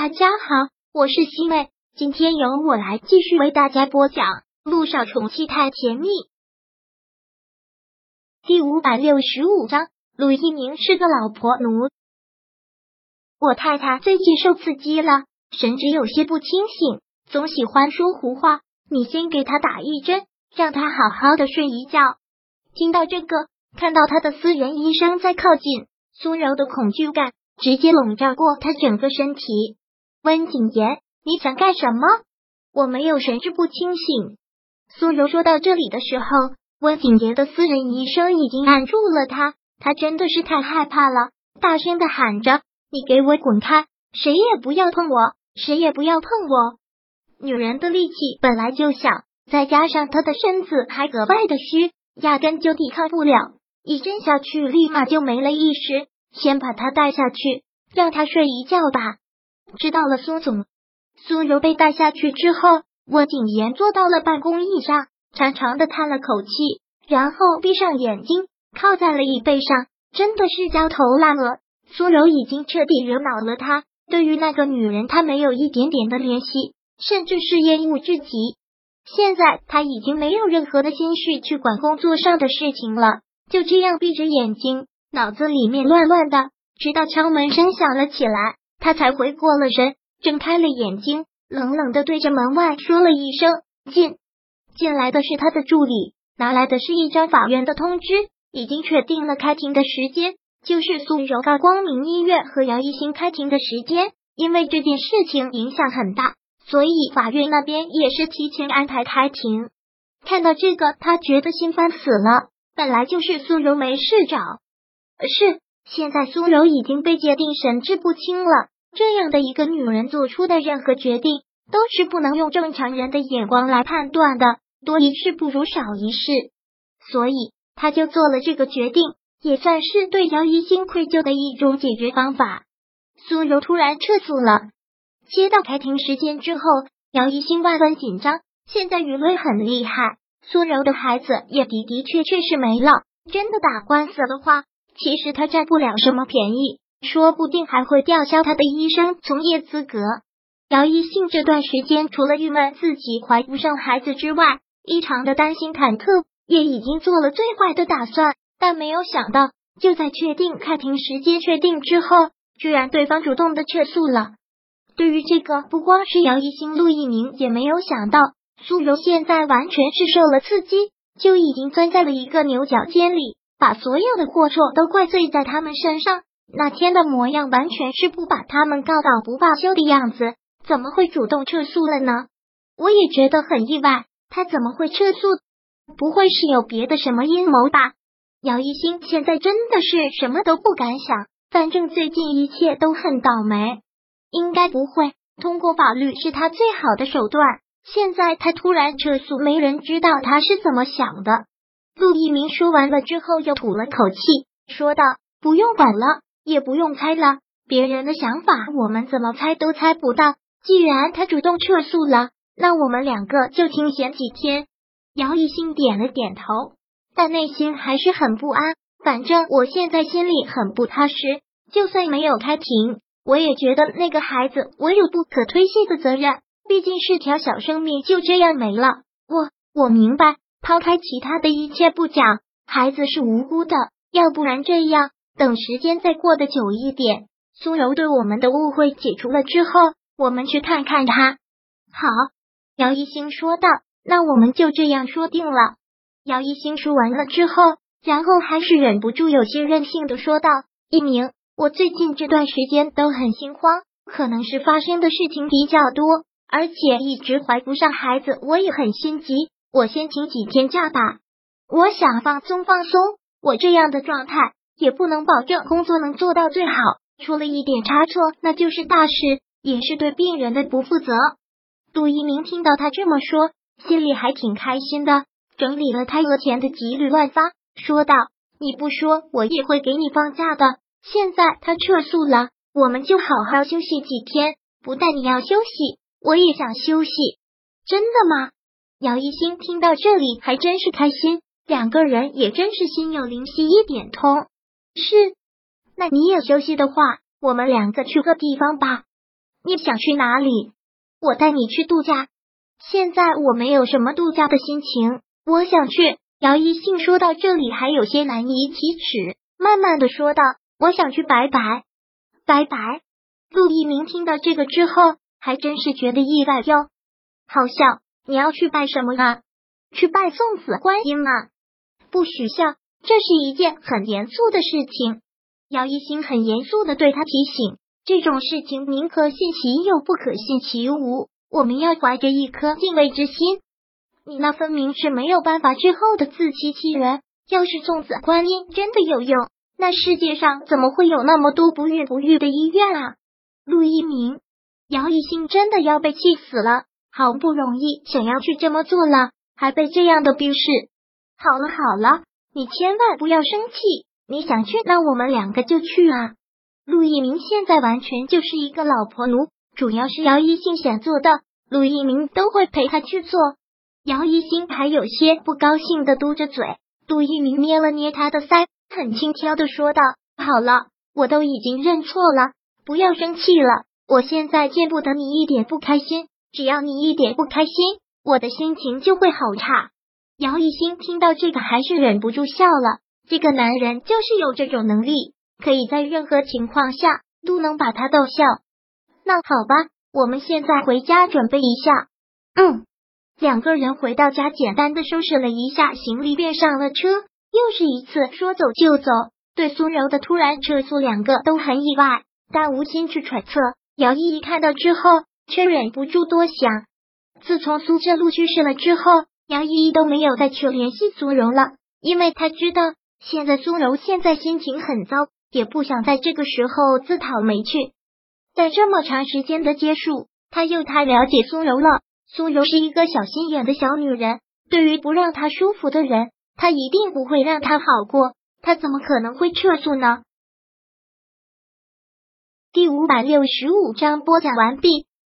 大家好，我是西妹，今天由我来继续为大家播讲《路上宠妻太甜蜜》第五百六十五章。陆一鸣是个老婆奴，我太太最近受刺激了，神志有些不清醒，总喜欢说胡话。你先给她打一针，让她好好的睡一觉。听到这个，看到他的私人医生在靠近，苏柔的恐惧感直接笼罩过他整个身体。温景言，你想干什么？我没有神志不清醒。苏柔说到这里的时候，温景言的私人医生已经按住了他。他真的是太害怕了，大声的喊着：“你给我滚开！谁也不要碰我，谁也不要碰我！”女人的力气本来就小，再加上她的身子还格外的虚，压根就抵抗不了。一针下去，立马就没了意识。先把她带下去，让她睡一觉吧。知道了，苏总。苏柔被带下去之后，温景言坐到了办公椅上，长长的叹了口气，然后闭上眼睛。靠在了椅背上，真的是焦头烂额。苏柔已经彻底惹恼了他，对于那个女人，他没有一点点的怜惜，甚至是厌恶至极。现在他已经没有任何的心绪去管工作上的事情了，就这样闭着眼睛，脑子里面乱乱的。直到敲门声响了起来，他才回过了神，睁开了眼睛，冷冷的对着门外说了一声：“进。”进来的是他的助理，拿来的是一张法院的通知。已经确定了开庭的时间，就是苏柔告光明医院和杨一新开庭的时间。因为这件事情影响很大，所以法院那边也是提前安排开庭。看到这个，他觉得心烦死了。本来就是苏柔没事找，是现在苏柔已经被界定神志不清了。这样的一个女人做出的任何决定，都是不能用正常人的眼光来判断的。多一事不如少一事，所以。他就做了这个决定，也算是对姚一新愧疚的一种解决方法。苏柔突然撤诉了，接到开庭时间之后，姚一新万分紧张。现在舆论很厉害，苏柔的孩子也的的确确是没了。真的打官司的话，其实他占不了什么便宜，说不定还会吊销他的医生从业资格。姚一信这段时间除了郁闷自己怀不上孩子之外，异常的担心忐忑。也已经做了最坏的打算，但没有想到，就在确定开庭时间确定之后，居然对方主动的撤诉了。对于这个，不光是姚一兴、陆一鸣也没有想到，苏柔现在完全是受了刺激，就已经钻在了一个牛角尖里，把所有的过错都怪罪在他们身上。那天的模样完全是不把他们告倒不罢休的样子，怎么会主动撤诉了呢？我也觉得很意外，他怎么会撤诉？不会是有别的什么阴谋吧？姚一新现在真的是什么都不敢想，反正最近一切都很倒霉，应该不会。通过法律是他最好的手段。现在他突然撤诉，没人知道他是怎么想的。陆一鸣说完了之后，又吐了口气，说道：“不用管了，也不用猜了，别人的想法我们怎么猜都猜不到。既然他主动撤诉了，那我们两个就清闲几天。”姚一新点了点头，但内心还是很不安。反正我现在心里很不踏实，就算没有开庭，我也觉得那个孩子我有不可推卸的责任。毕竟是条小生命，就这样没了。我我明白，抛开其他的一切不讲，孩子是无辜的。要不然这样，等时间再过得久一点，苏柔对我们的误会解除了之后，我们去看看他。好，姚一星说道。那我们就这样说定了。姚一星说完了之后，然后还是忍不住有些任性的说道：“一鸣，我最近这段时间都很心慌，可能是发生的事情比较多，而且一直怀不上孩子，我也很心急。我先请几天假吧，我想放松放松。我这样的状态也不能保证工作能做到最好，出了一点差错那就是大事，也是对病人的不负责。”杜一鸣听到他这么说。心里还挺开心的，整理了他额前的几缕乱发，说道：“你不说，我也会给你放假的。现在他撤诉了，我们就好好休息几天。不但你要休息，我也想休息。真的吗？”姚一新听到这里还真是开心，两个人也真是心有灵犀一点通。是，那你也休息的话，我们两个去个地方吧。你想去哪里？我带你去度假。现在我没有什么度假的心情，我想去。姚一信说到这里还有些难以启齿，慢慢的说道：“我想去拜拜，拜拜。”陆一鸣听到这个之后，还真是觉得意外哟。好笑，你要去拜什么啊？去拜送子观音啊？不许笑，这是一件很严肃的事情。姚一兴很严肃的对他提醒：“这种事情宁可信其有，不可信其无。我们要怀着一颗敬畏之心。”你那分明是没有办法之后的自欺欺人。要是送子观音真的有用，那世界上怎么会有那么多不孕不育的医院啊？陆一鸣、姚一兴真的要被气死了。好不容易想要去这么做了，还被这样的逼视。好了好了，你千万不要生气。你想去，那我们两个就去啊。陆一鸣现在完全就是一个老婆奴，主要是姚一兴想做的，陆一鸣都会陪他去做。姚一兴还有些不高兴的嘟着嘴，杜一鸣捏了捏他的腮，很轻佻的说道：“好了，我都已经认错了，不要生气了。我现在见不得你一点不开心，只要你一点不开心，我的心情就会好差。”姚一兴听到这个，还是忍不住笑了。这个男人就是有这种能力，可以在任何情况下都能把他逗笑。那好吧，我们现在回家准备一下。嗯。两个人回到家，简单的收拾了一下行李，便上了车。又是一次说走就走。对苏柔的突然撤诉，两个都很意外，但无心去揣测。姚依依看到之后，却忍不住多想。自从苏浙路去世了之后，杨依依都没有再去联系苏柔了，因为她知道现在苏柔现在心情很糟，也不想在这个时候自讨没趣。但这么长时间的接触，他又太了解苏柔了。苏柔是一个小心眼的小女人，对于不让她舒服的人，她一定不会让她好过。她怎么可能会撤诉呢？第五百六十五章播讲完毕。